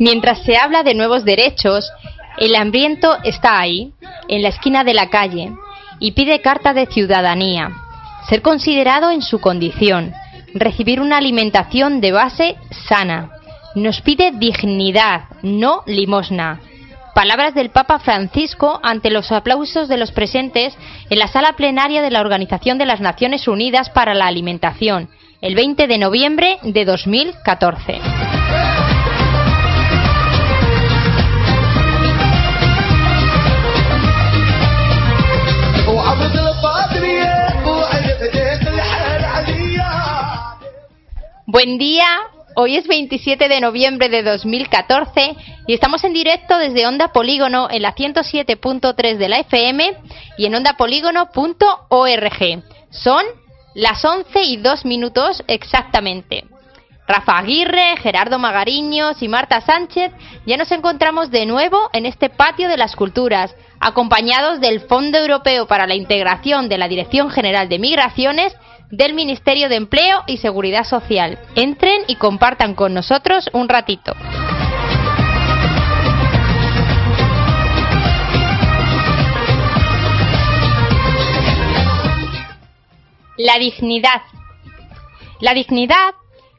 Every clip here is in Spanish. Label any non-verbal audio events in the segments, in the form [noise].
Mientras se habla de nuevos derechos, el hambriento está ahí, en la esquina de la calle, y pide carta de ciudadanía, ser considerado en su condición, recibir una alimentación de base sana. Nos pide dignidad, no limosna. Palabras del Papa Francisco ante los aplausos de los presentes en la sala plenaria de la Organización de las Naciones Unidas para la Alimentación, el 20 de noviembre de 2014. Buen día, hoy es 27 de noviembre de 2014 y estamos en directo desde Onda Polígono en la 107.3 de la FM y en ondapolígono.org. Son las 11 y 2 minutos exactamente. Rafa Aguirre, Gerardo Magariños y Marta Sánchez ya nos encontramos de nuevo en este patio de las culturas, acompañados del Fondo Europeo para la Integración de la Dirección General de Migraciones del Ministerio de Empleo y Seguridad Social. Entren y compartan con nosotros un ratito. La dignidad. La dignidad,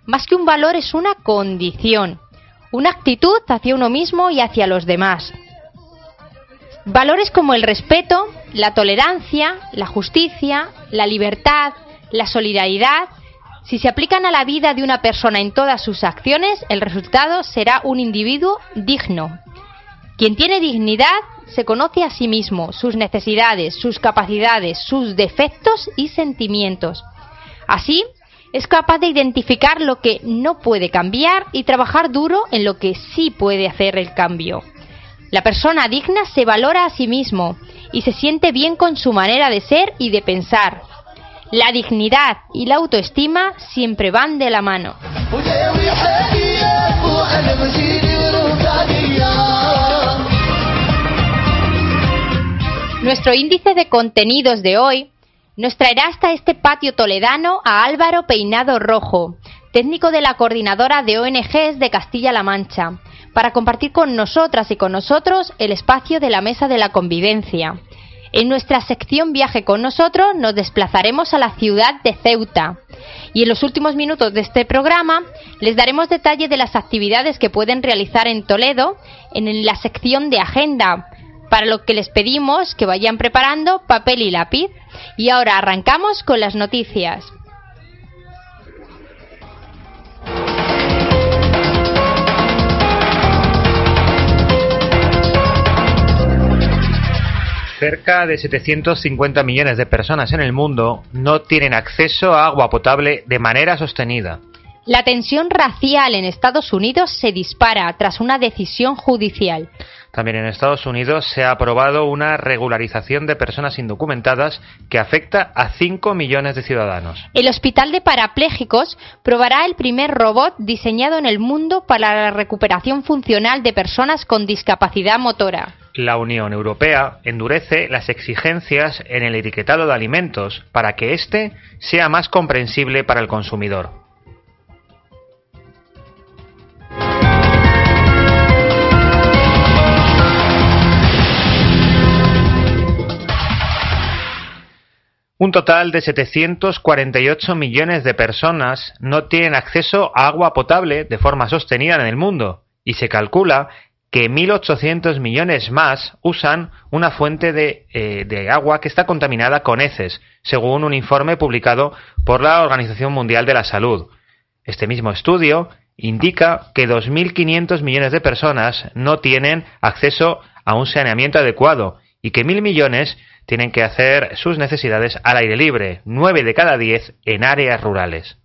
más que un valor, es una condición, una actitud hacia uno mismo y hacia los demás. Valores como el respeto, la tolerancia, la justicia, la libertad, la solidaridad, si se aplican a la vida de una persona en todas sus acciones, el resultado será un individuo digno. Quien tiene dignidad se conoce a sí mismo, sus necesidades, sus capacidades, sus defectos y sentimientos. Así, es capaz de identificar lo que no puede cambiar y trabajar duro en lo que sí puede hacer el cambio. La persona digna se valora a sí mismo y se siente bien con su manera de ser y de pensar, la dignidad y la autoestima siempre van de la mano. Nuestro índice de contenidos de hoy nos traerá hasta este patio toledano a Álvaro Peinado Rojo, técnico de la coordinadora de ONGs de Castilla-La Mancha, para compartir con nosotras y con nosotros el espacio de la Mesa de la Convivencia en nuestra sección Viaje con nosotros nos desplazaremos a la ciudad de Ceuta y en los últimos minutos de este programa les daremos detalle de las actividades que pueden realizar en Toledo en la sección de agenda, para lo que les pedimos que vayan preparando papel y lápiz. Y ahora arrancamos con las noticias. Cerca de 750 millones de personas en el mundo no tienen acceso a agua potable de manera sostenida. La tensión racial en Estados Unidos se dispara tras una decisión judicial. También en Estados Unidos se ha aprobado una regularización de personas indocumentadas que afecta a 5 millones de ciudadanos. El Hospital de Parapléjicos probará el primer robot diseñado en el mundo para la recuperación funcional de personas con discapacidad motora la Unión Europea endurece las exigencias en el etiquetado de alimentos para que éste sea más comprensible para el consumidor. Un total de 748 millones de personas no tienen acceso a agua potable de forma sostenida en el mundo, y se calcula que 1.800 millones más usan una fuente de, eh, de, agua que está contaminada con heces, según un informe publicado por la Organización Mundial de la Salud. Este mismo estudio indica que 2.500 millones de personas no tienen acceso a un saneamiento adecuado y que 1.000 millones tienen que hacer sus necesidades al aire libre, 9 de cada 10 en áreas rurales.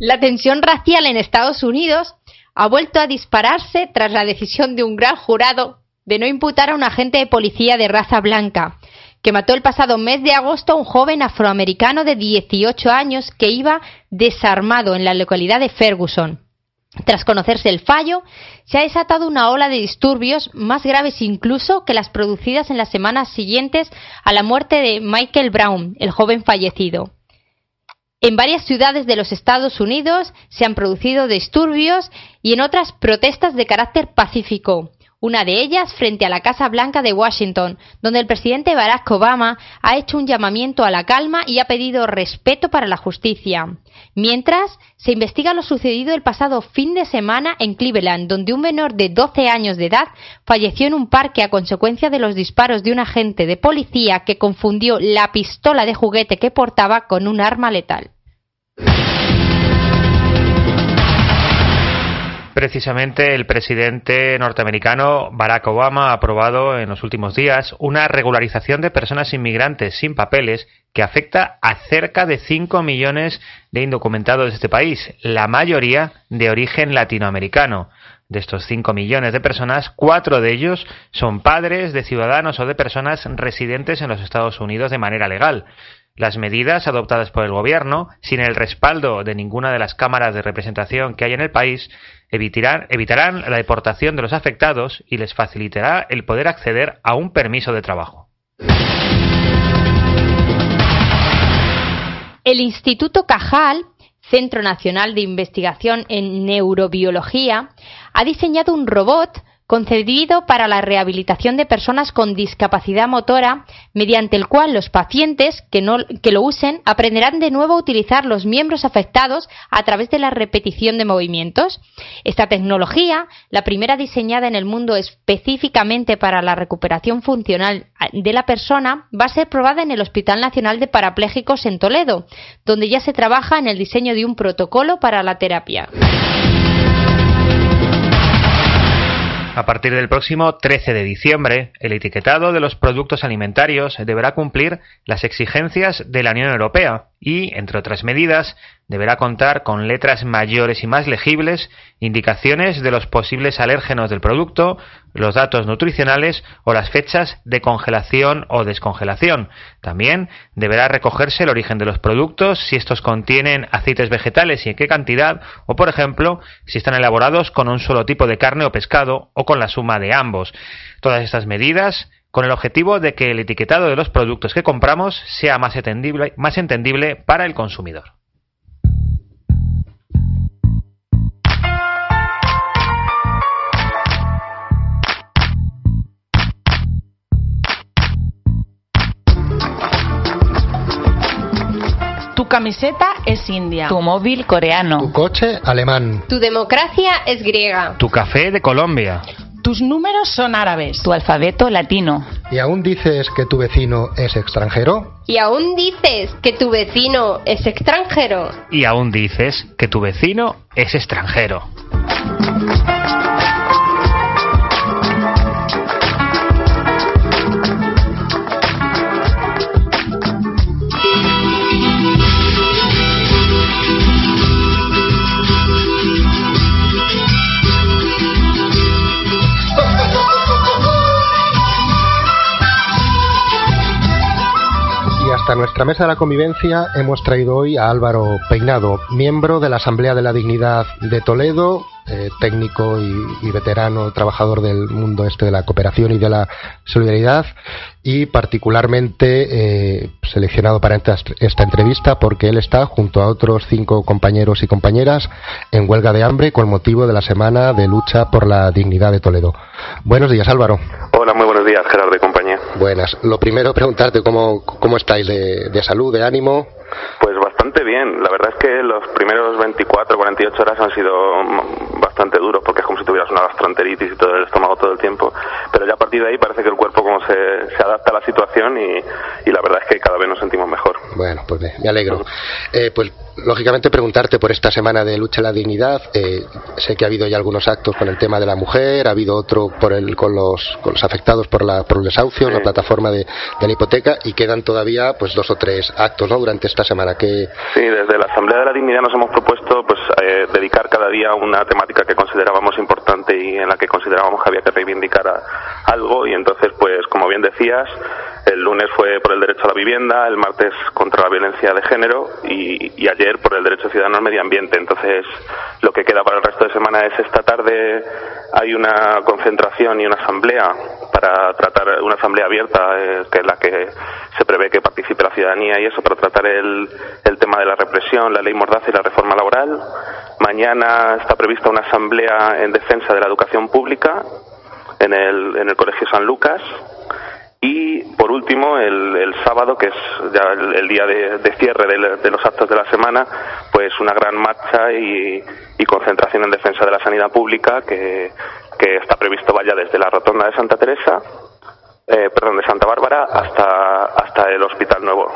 La tensión racial en Estados Unidos ha vuelto a dispararse tras la decisión de un gran jurado de no imputar a un agente de policía de raza blanca, que mató el pasado mes de agosto a un joven afroamericano de 18 años que iba desarmado en la localidad de Ferguson. Tras conocerse el fallo, se ha desatado una ola de disturbios más graves incluso que las producidas en las semanas siguientes a la muerte de Michael Brown, el joven fallecido. En varias ciudades de los Estados Unidos se han producido disturbios y en otras protestas de carácter pacífico una de ellas frente a la Casa Blanca de Washington, donde el presidente Barack Obama ha hecho un llamamiento a la calma y ha pedido respeto para la justicia. Mientras, se investiga lo sucedido el pasado fin de semana en Cleveland, donde un menor de 12 años de edad falleció en un parque a consecuencia de los disparos de un agente de policía que confundió la pistola de juguete que portaba con un arma letal. Precisamente el presidente norteamericano Barack Obama ha aprobado en los últimos días una regularización de personas inmigrantes sin papeles que afecta a cerca de 5 millones de indocumentados de este país, la mayoría de origen latinoamericano. De estos 5 millones de personas, cuatro de ellos son padres de ciudadanos o de personas residentes en los Estados Unidos de manera legal. Las medidas adoptadas por el Gobierno, sin el respaldo de ninguna de las cámaras de representación que hay en el país, evitarán, evitarán la deportación de los afectados y les facilitará el poder acceder a un permiso de trabajo. El Instituto Cajal, Centro Nacional de Investigación en Neurobiología, ha diseñado un robot concebido para la rehabilitación de personas con discapacidad motora, mediante el cual los pacientes que, que lo usen aprenderán de nuevo a utilizar los miembros afectados a través de la repetición de movimientos. Esta tecnología, la primera diseñada en el mundo específicamente para la recuperación funcional de la persona, va a ser probada en el Hospital Nacional de Parapléjicos en Toledo, donde ya se trabaja en el diseño de un protocolo para la terapia. A partir del próximo 13 de diciembre, el etiquetado de los productos alimentarios deberá cumplir las exigencias de la Unión Europea y, entre otras medidas, deberá contar con letras mayores y más legibles, indicaciones de los posibles alérgenos del producto, los datos nutricionales o las fechas de congelación o descongelación. También deberá recogerse el origen de los productos, si estos contienen aceites vegetales y en qué cantidad, o por ejemplo, si están elaborados con un solo tipo de carne o pescado o con la suma de ambos. Todas estas medidas con el objetivo de que el etiquetado de los productos que compramos sea más entendible, más entendible para el consumidor. Camiseta es india. Tu móvil coreano. Tu coche alemán. Tu democracia es griega. Tu café de Colombia. Tus números son árabes. Tu alfabeto latino. ¿Y aún dices que tu vecino es extranjero? ¿Y aún dices que tu vecino es extranjero? Y aún dices que tu vecino es extranjero. Hasta nuestra mesa de la convivencia hemos traído hoy a Álvaro Peinado, miembro de la Asamblea de la Dignidad de Toledo, eh, técnico y, veterano, trabajador del mundo este de la cooperación y de la solidaridad, y particularmente eh, seleccionado para esta, esta, entrevista porque él está junto a otros cinco compañeros y compañeras en huelga de hambre con motivo de la semana de lucha por la dignidad de Toledo. Buenos días, Álvaro. Hola, muy buenos días, Gerardo y compañía. Buenas. Lo primero, preguntarte cómo, cómo estáis de, de salud, de ánimo. Pues bastante bien. La verdad es que los primeros 24, 48 horas han sido bastante duros porque es como si tuvieras una gastroenteritis y todo el estómago todo el tiempo. Pero ya a partir de ahí parece que el cuerpo como se, se adapta a la situación y, y, la verdad es que cada vez nos sentimos mejor. Bueno, pues me, alegro. Eh, pues lógicamente preguntarte por esta semana de lucha a la dignidad. Eh, sé que ha habido ya algunos actos con el tema de la mujer, ha habido otro por el, con, los, con los afectados por, la, por el desahucio, sí. la plataforma de, de, la hipoteca y quedan todavía pues dos o tres actos ¿no? durante esta semana. que Sí, desde la Asamblea de la Dignidad nos hemos propuesto pues eh, dedicar cada día una temática que considerábamos importante y en la que considerábamos que había que reivindicar a, algo. Y entonces pues como bien decías el lunes fue por el derecho a la vivienda, el martes contra la violencia de género y, ayer por el derecho ciudadano al medio ambiente. Entonces, lo que queda para el resto de semana es esta tarde hay una concentración y una asamblea para tratar una asamblea abierta, eh, que es la que se prevé que participe la ciudadanía y eso, para tratar el, el tema de la represión, la ley Mordaza y la reforma laboral. Mañana está prevista una asamblea en defensa de la educación pública en el, en el Colegio San Lucas. Y por último, el, sábado, que es ya el, día de, cierre de, los actos de la semana, pues una gran marcha y, y concentración en defensa de la sanidad pública que, que está previsto vaya desde la rotonda de Santa Teresa eh, perdón, de Santa Bárbara hasta, hasta el Hospital Nuevo,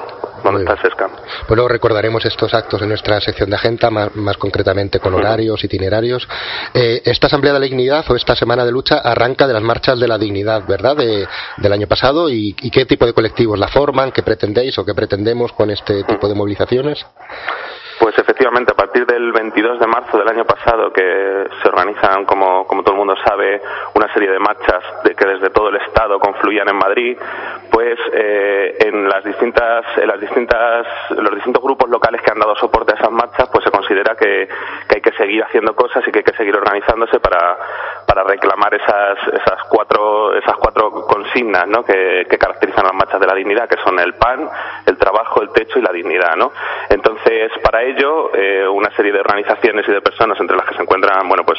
el SESCAM. Bueno, recordaremos estos actos en nuestra sección de agenda, más, concretamente con horarios, itinerarios. Eh, esta Asamblea de la Dignidad o esta Semana de Lucha arranca de las marchas de la dignidad, ¿verdad?, del año pasado. ¿Y, ¿Y qué tipo de colectivos la forman? ¿Qué pretendéis o qué pretendemos con este tipo de movilizaciones? Pues efectivamente, a partir del 22 de marzo del año pasado, que se organizan, como, como todo el mundo sabe, una serie de marchas de que desde todo el Estado confluían en Madrid, pues eh, en las distintas, en las distintas, los distintos grupos locales que han dado soporte a esas marchas, pues se considera que, que hay que seguir haciendo cosas y que hay que seguir organizándose para, para reclamar esas, esas cuatro, esas cuatro consignas, ¿no? que, que caracterizan las marchas de la dignidad, que son el pan, el trabajo, el techo y la dignidad, ¿no? Entonces, para ello, eh, una serie de organizaciones y de personas, entre las que se encuentran, bueno, pues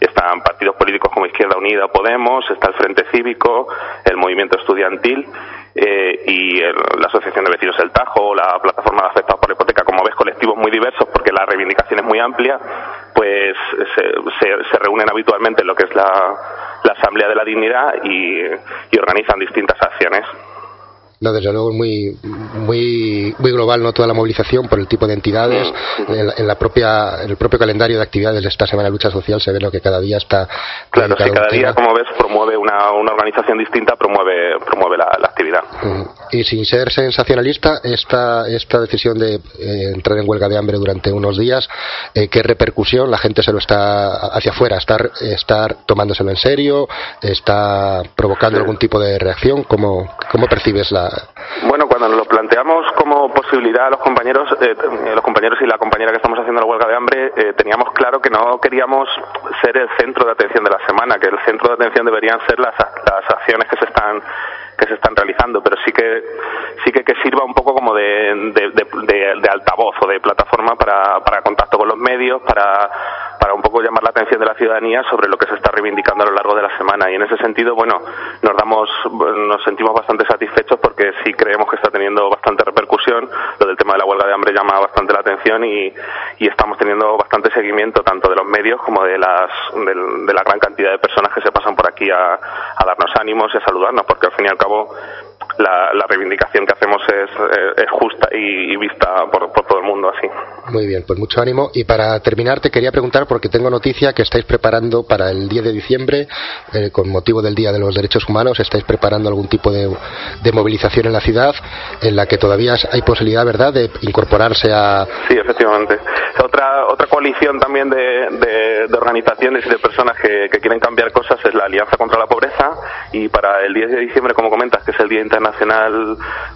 están partidos políticos como Izquierda Unida, Podemos, está el Frente Cívico, el Movimiento Estudiantil eh, y la Asociación de Vecinos del Tajo, la Plataforma de Afectados por la Hipoteca, como ves, colectivos muy diversos porque la reivindicación es muy amplia, pues se, reúnen habitualmente en lo que es la, Asamblea de la Dignidad y organizan distintas acciones. No, desde luego es muy, muy, muy global no toda la movilización por el tipo de entidades. En, la, propia, el propio calendario de actividades de esta Semana de Lucha Social se ve lo que cada día está. Claro, que cada día, como ves, promueve una, una organización distinta, promueve, promueve la, actividad. Y sin ser sensacionalista, esta, esta decisión de eh, entrar en huelga de hambre durante unos días, eh, ¿qué repercusión? La gente se lo está hacia afuera, estar, estar tomándoselo en serio, está provocando algún tipo de reacción. ¿Cómo, cómo percibes la, bueno, cuando lo planteamos como posibilidad a los compañeros, eh, los compañeros y la compañera que estamos haciendo la huelga de hambre, eh, teníamos claro que no queríamos ser el centro de atención de la semana, que el centro de atención deberían ser las, las acciones que se están que se están realizando, pero sí que sí que, que sirva un poco como de, de, altavoz o de plataforma para, para contacto con los medios, para, para un poco llamar la atención de la ciudadanía sobre lo que se está reivindicando a lo largo de la semana. Y en ese sentido, bueno, nos damos, nos sentimos bastante satisfechos porque sí creemos que está teniendo bastante repercusión. Lo del tema de la huelga de hambre llama bastante la atención y, y estamos teniendo bastante seguimiento tanto de los medios como de las de, la gran cantidad de personas que se pasan por aquí a, a darnos ánimos y a saludarnos, porque al fin y al cabo la, reivindicación que hacemos es, eh, justa y, vista por, todo el mundo así. Muy bien, pues mucho ánimo. Y para terminar, te quería preguntar, porque tengo noticia que estáis preparando para el 10 de diciembre, eh, con motivo del Día de los Derechos Humanos, estáis preparando algún tipo de, movilización en la ciudad en la que todavía hay posibilidad, ¿verdad?, de incorporarse a. Sí, efectivamente. Otra, otra coalición también de, organizaciones y de personas que, que quieren cambiar cosas es la Alianza contra la Pobreza y para el 10 de diciembre, como comentas, que es el Día Internacional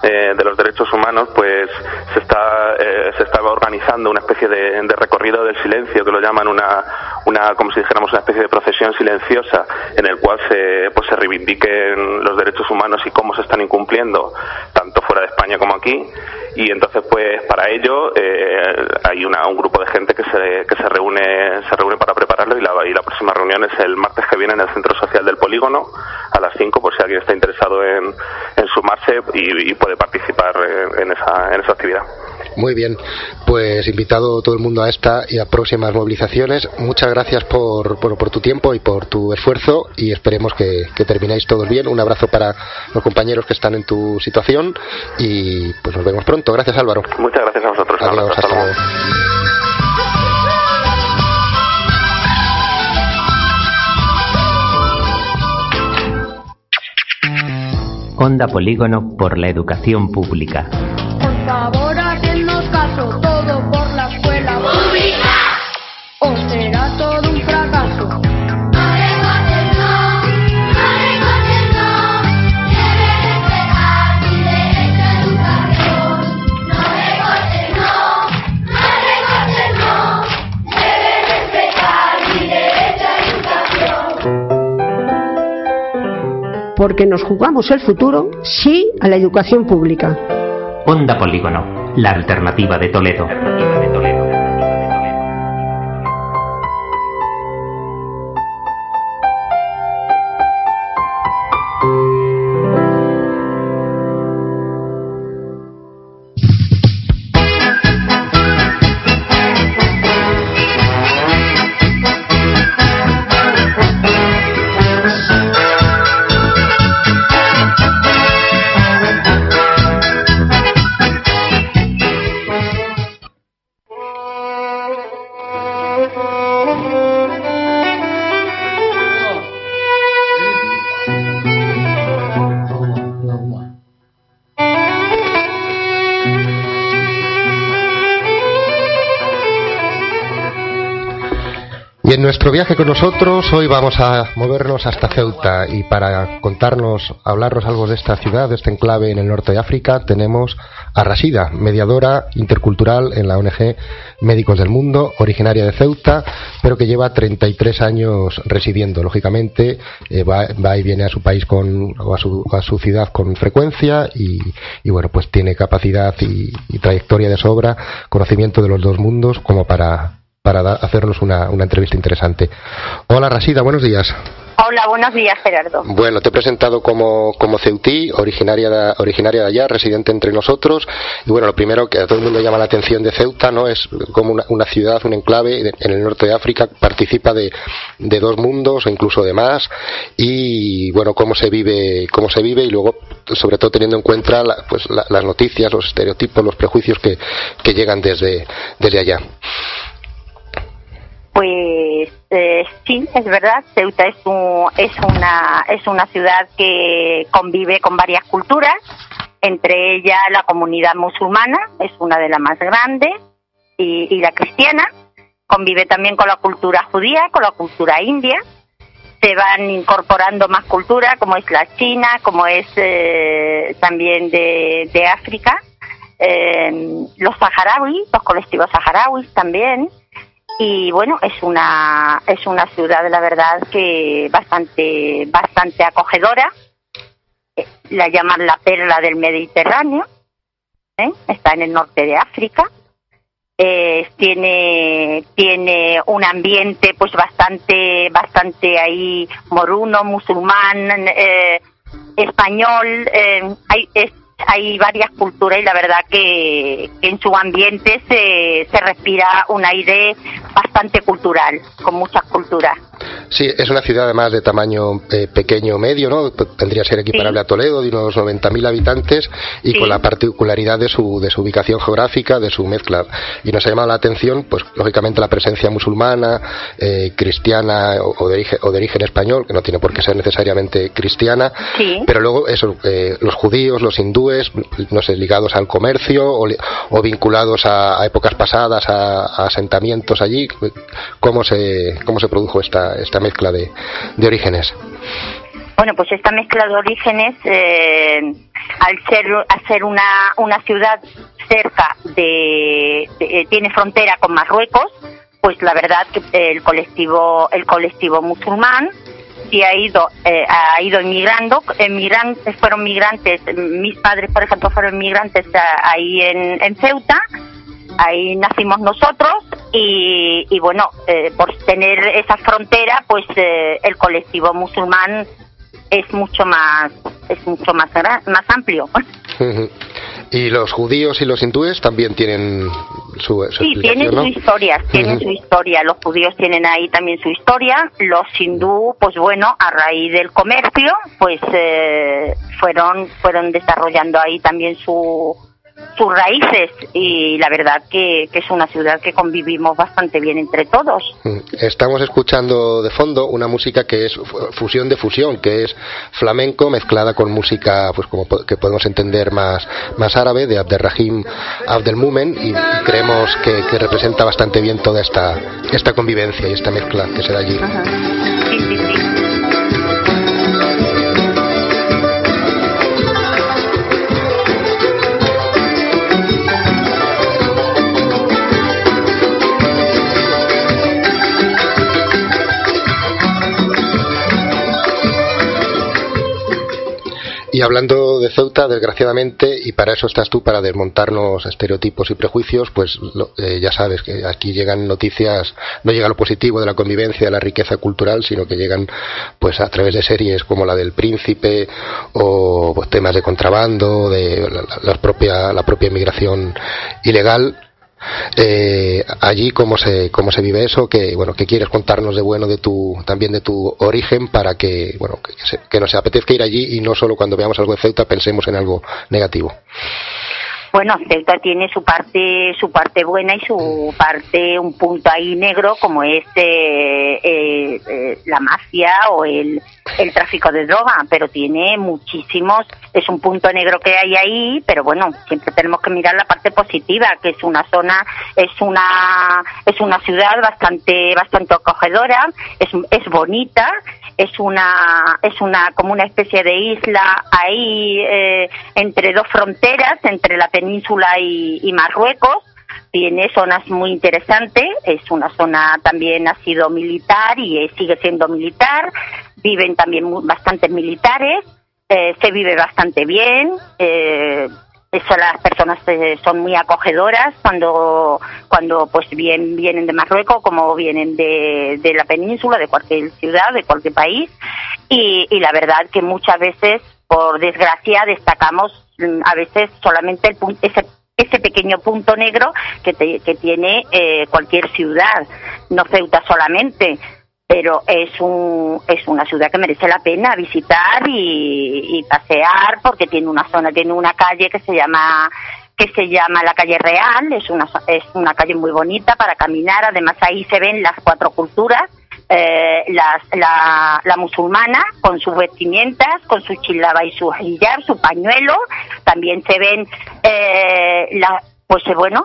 eh, de los Derechos Humanos, pues se está, eh, se estaba organizando una especie de, recorrido del silencio, que lo llaman una, una, como si dijéramos, una especie de procesión silenciosa, en el cual se, pues se reivindiquen los derechos humanos y cómo se están incumpliendo, tanto fuera de España como aquí. Y entonces, pues para ello eh, hay una, un grupo de gente que se, que se reúne, se reúne para prepararlo y la, y la próxima reunión es el martes que viene en el Centro Social del Polígono a las 5 por si alguien está interesado en, sumarse y, puede participar en esa, en esa actividad. Muy bien, pues invitado todo el mundo a esta y a próximas movilizaciones. Muchas gracias por, por, tu tiempo y por tu esfuerzo y esperemos que, que, terminéis todos bien. Un abrazo para los compañeros que están en tu situación y pues nos vemos pronto. Gracias Álvaro. Muchas gracias a vosotros. Adiós, hasta luego. Onda Polígono por la Educación Pública. Porque nos jugamos el futuro sí a la educación pública. Onda Polígono, la alternativa de Toledo. En nuestro viaje con nosotros hoy vamos a movernos hasta Ceuta y para contarnos, hablarnos algo de esta ciudad, de este enclave en el norte de África, tenemos a Rasida, mediadora intercultural en la ONG Médicos del Mundo, originaria de Ceuta, pero que lleva 33 años residiendo. Lógicamente eh, va, y viene a su país con, o a su, a su ciudad con frecuencia y, bueno, pues tiene capacidad y trayectoria de sobra, conocimiento de los dos mundos como para para hacernos una, una entrevista interesante. Hola Rasida, buenos días. Hola, buenos días, Gerardo. Bueno, te he presentado como, como Ceutí, originaria de, originaria de allá, residente entre nosotros. Y bueno, lo primero que a todo el mundo llama la atención de Ceuta, ¿no? Es como una, una ciudad, un enclave en el norte de África, participa de, de, dos mundos o incluso de más. Y bueno, cómo se vive, cómo se vive y luego, sobre todo teniendo en cuenta pues, las noticias, los estereotipos, los prejuicios que, que llegan desde, desde allá. Pues eh, sí, es verdad. Ceuta es, es, una, es una ciudad que convive con varias culturas, entre ellas la comunidad musulmana, es una de las más grandes, y, la cristiana. Convive también con la cultura judía, con la cultura india. Se van incorporando más culturas, como es la china, como es eh, también de, África. Eh, los saharauis, los colectivos saharauis también y bueno es una es una ciudad la verdad que bastante bastante acogedora eh, la llaman la perla del Mediterráneo ¿eh? está en el norte de África eh, tiene tiene un ambiente pues bastante bastante ahí moruno musulmán español hay es hay varias culturas y la verdad que, en su ambiente se, se respira un aire bastante cultural, con muchas culturas. Sí, es una ciudad además de tamaño eh, pequeño medio, ¿no? Tendría que ser equiparable a Toledo, de unos 90.000 habitantes y con la particularidad de su, de su ubicación geográfica, de su mezcla. Y nos ha llamado la atención, pues lógicamente la presencia musulmana, eh, cristiana o, de origen, o de origen español, que no tiene por qué ser necesariamente cristiana, pero luego eso, eh, los judíos, los hindúes, no sé, ligados al comercio o, vinculados a, épocas pasadas, a, asentamientos allí, ¿cómo se, cómo se produjo esta, esta mezcla de, de orígenes? Bueno, pues esta mezcla de orígenes, eh, al ser, al ser una, una ciudad cerca de, eh, tiene frontera con Marruecos, pues la verdad que el colectivo, el colectivo musulmán sí ha ido, eh, ha ido inmigrando, emigrantes, fueron migrantes, mis padres por ejemplo fueron migrantes ahí en Ceuta, ahí nacimos nosotros y, y bueno, eh, por tener esa frontera, pues eh, el colectivo musulmán es mucho más es mucho más más amplio. [laughs] y los judíos y los hindúes también tienen su, sí tienen su historia tienen su historia. Los judíos tienen ahí también su historia. Los hindú pues bueno a raíz del comercio pues eh, fueron fueron desarrollando ahí también su sus raíces y la verdad que, es una ciudad que convivimos bastante bien entre todos. Mm, estamos escuchando de fondo una música que es fusión de fusión, que es flamenco mezclada con música pues como que podemos entender más, más árabe de Abderrahim Abdelmumen y, creemos que, representa bastante bien toda esta, esta convivencia y esta mezcla que se da allí. Y hablando de Ceuta, desgraciadamente, y para eso estás tú, para desmontarnos estereotipos y prejuicios, pues eh, ya sabes que aquí llegan noticias, no llega lo positivo de la convivencia, de la riqueza cultural, sino que llegan pues a través de series como la del Príncipe o pues, temas de contrabando, de la, propia, la propia inmigración ilegal eh, allí cómo se cómo se vive eso que bueno qué quieres contarnos de bueno de tu también de tu origen para que bueno que, que nos apetezca ir allí y no solo cuando veamos algo de Ceuta pensemos en algo negativo bueno, Ceuta tiene su parte, su parte buena y su parte, un punto ahí negro como es eh, eh, eh, la mafia o el, el tráfico de droga, pero tiene muchísimos, es un punto negro que hay ahí, pero bueno, siempre tenemos que mirar la parte positiva, que es una zona, es una, es una ciudad bastante, bastante acogedora, es, es bonita, es una es una como una especie de isla ahí eh, entre dos fronteras entre la península y, Marruecos. Tiene zonas muy interesantes es una zona también ha sido militar y sigue siendo militar. Viven también bastantes militares eh, se vive bastante bien eh, eso las personas eh, son muy acogedoras cuando cuando pues bien vienen de Marruecos como vienen de, de la península de cualquier ciudad de cualquier país. Y, la verdad que muchas veces por desgracia destacamos mm, a veces solamente el ese ese pequeño punto negro que, que tiene eh, cualquier ciudad, no Ceuta solamente pero es un es una ciudad que merece la pena visitar y, pasear porque tiene una zona tiene una calle que se llama que se llama la calle Real. Es una es una calle muy bonita para caminar. Además ahí se ven las cuatro culturas eh, la, la, musulmana con sus vestimientas, con su chilaba y su hijab, su pañuelo, también se ven eh, la, pues eh, bueno,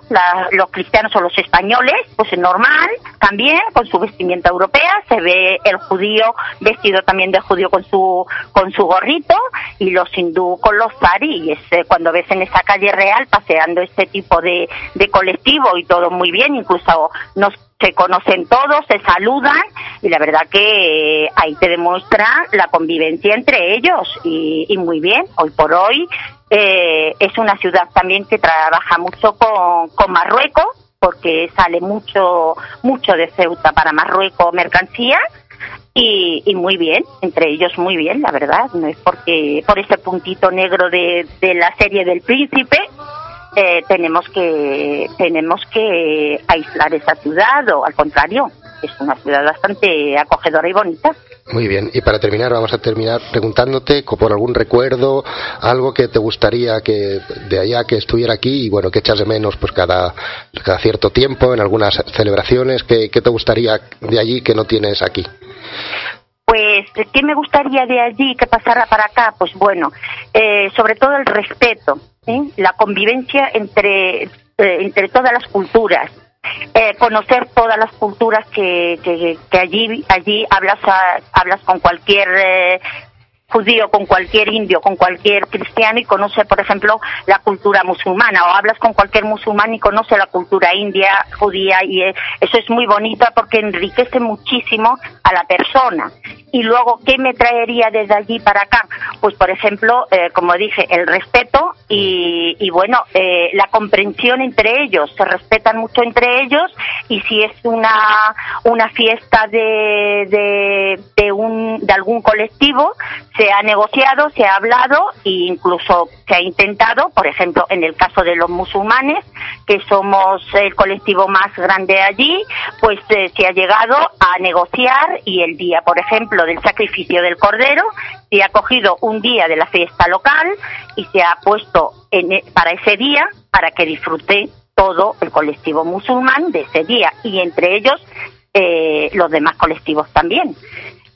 los cristianos o los españoles, pues es normal también, con su vestimenta europea, se ve el judío vestido también de judío con su, con su gorrito, y los hindú con los faris, eh, cuando ves en esa calle real paseando este tipo de, de colectivo y todo muy bien, incluso nos se conocen todos, se saludan y la verdad que eh, ahí te demuestra la convivencia entre ellos y, muy bien, hoy por hoy eh, es una ciudad también que trabaja mucho con, con Marruecos, porque sale mucho, mucho de Ceuta para Marruecos mercancía. Y, y, muy bien, entre ellos muy bien, la verdad, no es porque por ese puntito negro de, de la serie del príncipe eh, tenemos que tenemos que aislar esa ciudad o al contrario, es una ciudad bastante acogedora y bonita. Muy bien, y para terminar vamos a terminar preguntándote por algún recuerdo, algo que te gustaría que de allá que estuviera aquí y bueno, que echas de menos pues cada, cada cierto tiempo en algunas celebraciones, ¿qué, te gustaría de allí que no tienes aquí? Pues, ¿qué me gustaría de allí que pasara para acá? Pues bueno, eh, sobre todo el respeto, la convivencia entre, eh, entre todas las culturas, eh, conocer todas las culturas que, que, allí allí hablas hablas con cualquier eh, judío, con cualquier indio, con cualquier cristiano y conoce, por ejemplo, la cultura musulmana, o hablas con cualquier musulmán y conoce la cultura india, judía, y eh, eso es muy bonito porque enriquece muchísimo a la persona. Y luego, ¿qué me traería desde allí para acá? Pues, por ejemplo, eh, como dije, el respeto y, y bueno, eh, la comprensión entre ellos, se respetan mucho entre ellos y si es una, una fiesta de, de, de, un, de algún colectivo, se ha negociado, se ha hablado e incluso se ha intentado, por ejemplo, en el caso de los musulmanes, que somos el colectivo más grande allí, pues eh, se ha llegado a negociar y el día, por ejemplo, del sacrificio del cordero, se ha cogido un día de la fiesta local y se ha puesto en, e, para ese día para que disfrute todo el colectivo musulmán de ese día y entre ellos eh, los demás colectivos también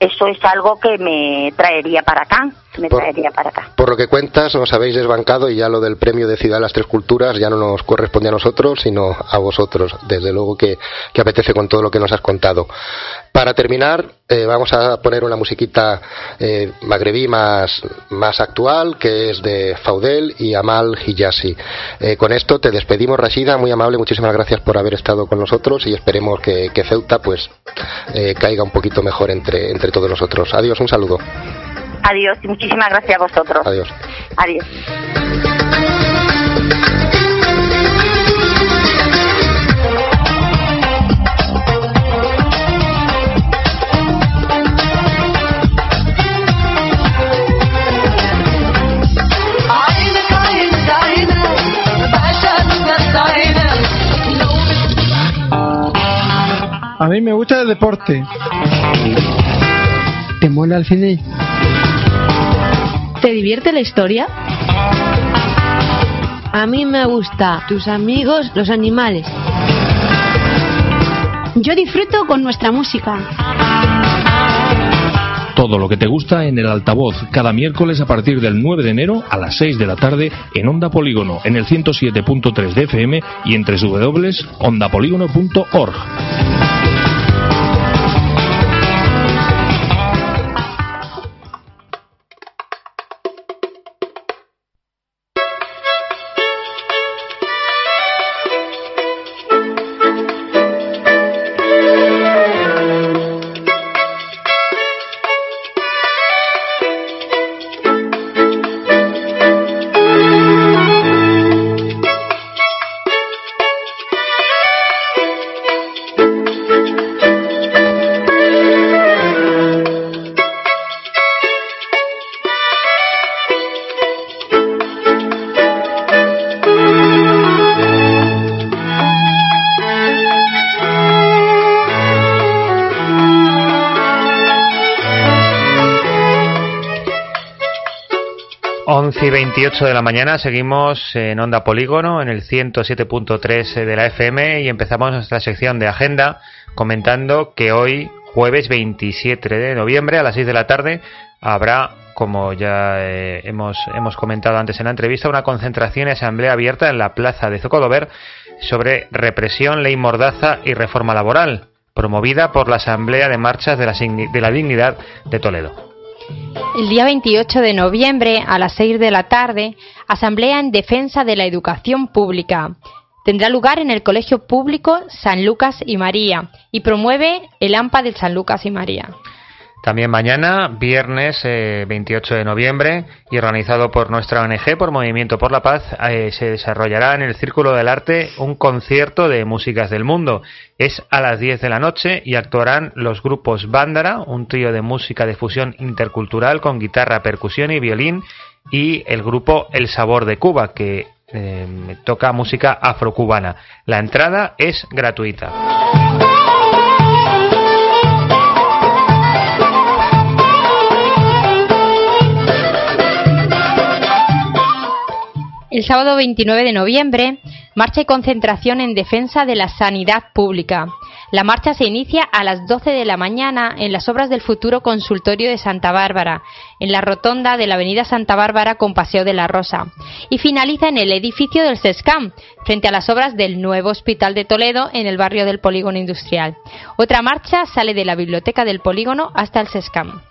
eso es algo que me traería para acá. Me por, traería para acá. Por lo que cuentas, nos habéis desbancado y ya lo del premio de Ciudad de las Tres Culturas ya no nos corresponde a nosotros, sino a vosotros. Desde luego que, que apetece con todo lo que nos has contado. Para terminar, eh, vamos a poner una musiquita eh, magrebí más, más actual, que es de Faudel y Amal Hijazi. Eh, con esto te despedimos, Rashida, muy amable, muchísimas gracias por haber estado con nosotros y esperemos que, que Ceuta pues eh, caiga un poquito mejor entre, entre todos nosotros. Adiós, un saludo. Adiós y muchísimas gracias a vosotros. Adiós. Adiós. A mí me gusta el deporte. ¿Te mola el cine? ¿Te divierte la historia? A mí me gusta tus amigos, los animales. Yo disfruto con nuestra música. Todo lo que te gusta en el altavoz cada miércoles a partir del 9 de enero a las 6 de la tarde en Onda Polígono en el 107.3 de FM y en www.ondapolígono.org. 11 y 28 de la mañana seguimos en Onda Polígono en el 107.3 de la FM y empezamos nuestra sección de agenda comentando que hoy, jueves 27 de noviembre a las 6 de la tarde, habrá, como ya eh, hemos, hemos comentado antes en la entrevista, una concentración y asamblea abierta en la plaza de Zocodover sobre represión, ley mordaza y reforma laboral, promovida por la Asamblea de Marchas de la, de la Dignidad de Toledo. El día 28 de noviembre a las 6 de la tarde, Asamblea en Defensa de la Educación Pública. Tendrá lugar en el Colegio Público San Lucas y María y promueve el AMPA del San Lucas y María. También mañana, viernes eh, 28 de noviembre, y organizado por nuestra ONG, por Movimiento por la Paz, eh, se desarrollará en el Círculo del Arte un concierto de músicas del mundo. Es a las 10 de la noche y actuarán los grupos Bándara, un trío de música de fusión intercultural con guitarra, percusión y violín, y el grupo El Sabor de Cuba, que eh, toca música afrocubana. La entrada es gratuita. El sábado 29 de noviembre, marcha y concentración en defensa de la sanidad pública. La marcha se inicia a las 12 de la mañana en las obras del futuro consultorio de Santa Bárbara, en la rotonda de la avenida Santa Bárbara con Paseo de la Rosa, y finaliza en el edificio del SESCAM, frente a las obras del nuevo Hospital de Toledo en el barrio del Polígono Industrial. Otra marcha sale de la biblioteca del Polígono hasta el SESCAM.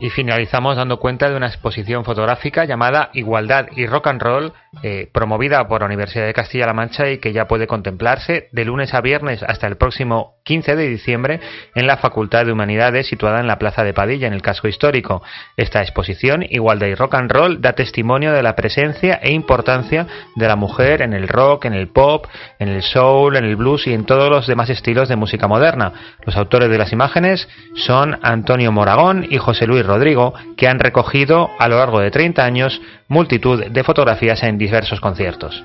Y finalizamos dando cuenta de una exposición fotográfica llamada Igualdad y Rock and Roll, eh, promovida por la Universidad de Castilla-La Mancha y que ya puede contemplarse de lunes a viernes hasta el próximo 15 de diciembre en la Facultad de Humanidades situada en la Plaza de Padilla, en el casco histórico. Esta exposición, Igualdad y Rock and Roll, da testimonio de la presencia e importancia de la mujer en el rock, en el pop, en el soul, en el blues y en todos los demás estilos de música moderna. Los autores de las imágenes son Antonio Moragón y José Luis Rodrigo, que han recogido a lo largo de 30 años multitud de fotografías en diversos conciertos.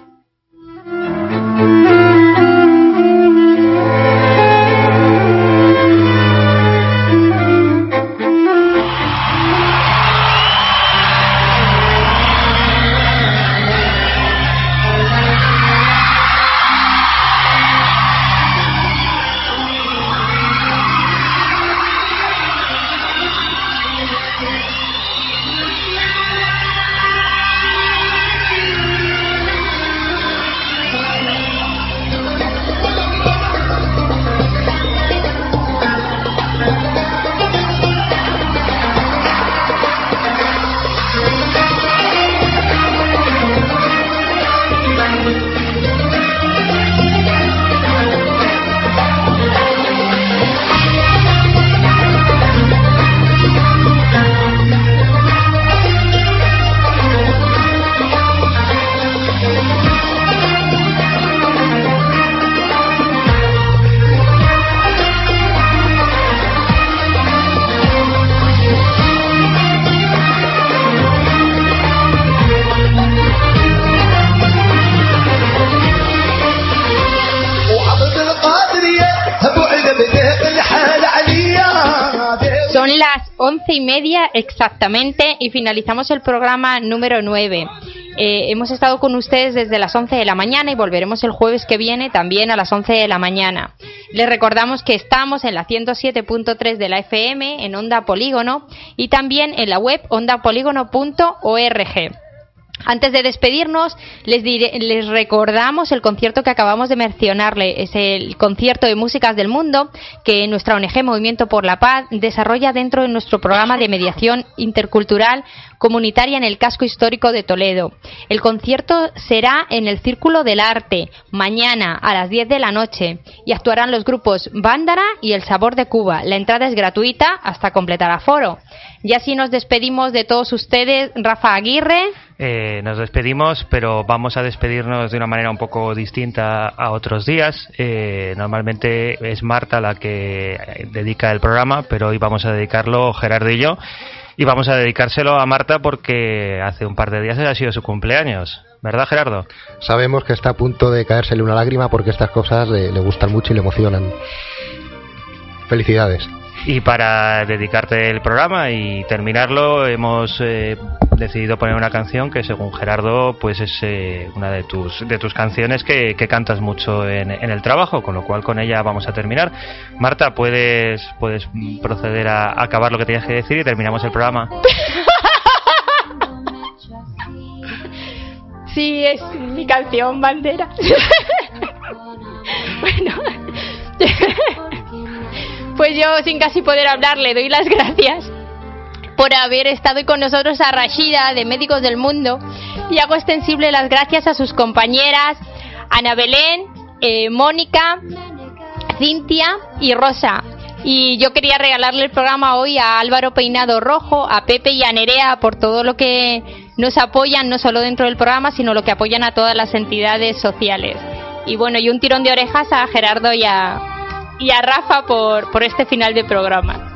Once y media exactamente y finalizamos el programa número 9. Eh, hemos estado con ustedes desde las 11 de la mañana y volveremos el jueves que viene también a las 11 de la mañana. Les recordamos que estamos en la 107.3 de la FM, en Onda Polígono, y también en la web ondapolígono.org. Antes de despedirnos, les, les recordamos el concierto que acabamos de mencionarle. Es el concierto de músicas del mundo que nuestra ONG Movimiento por la Paz desarrolla dentro de nuestro programa de mediación intercultural comunitaria en el casco histórico de Toledo. El concierto será en el Círculo del Arte, mañana a las 10 de la noche, y actuarán los grupos Bándara y El Sabor de Cuba. La entrada es gratuita hasta completar aforo. Y así nos despedimos de todos ustedes. Rafa Aguirre. Eh, nos despedimos, pero vamos a despedirnos de una manera un poco distinta a otros días. Eh, normalmente es Marta la que dedica el programa, pero hoy vamos a dedicarlo Gerardo y yo. Y vamos a dedicárselo a Marta porque hace un par de días ha sido su cumpleaños. ¿Verdad, Gerardo? Sabemos que está a punto de caérsele una lágrima porque estas cosas le gustan mucho y le emocionan. Felicidades. Y para dedicarte el programa y terminarlo, hemos eh, decidido poner una canción que, según Gerardo, pues es eh, una de tus de tus canciones que, cantas mucho en, el trabajo, con lo cual con ella vamos a terminar. Marta, puedes puedes proceder a, acabar lo que tenías que decir y terminamos el programa. [laughs] Sí, es mi canción bandera. [laughs] Pues yo, sin casi poder hablar, le doy las [laughs] gracias por haber estado con nosotros a Rashida de Médicos del Mundo y hago extensible las gracias a sus compañeras Ana Belén, eh, Mónica, Cintia y Rosa. Y yo quería regalarle el programa hoy a Álvaro Peinado Rojo, a Pepe y a Nerea por todo lo que nos apoyan, no solo dentro del programa, sino lo que apoyan a todas las entidades sociales. Y bueno, y un tirón de orejas a Gerardo y a, y a Rafa por, por este final de programa.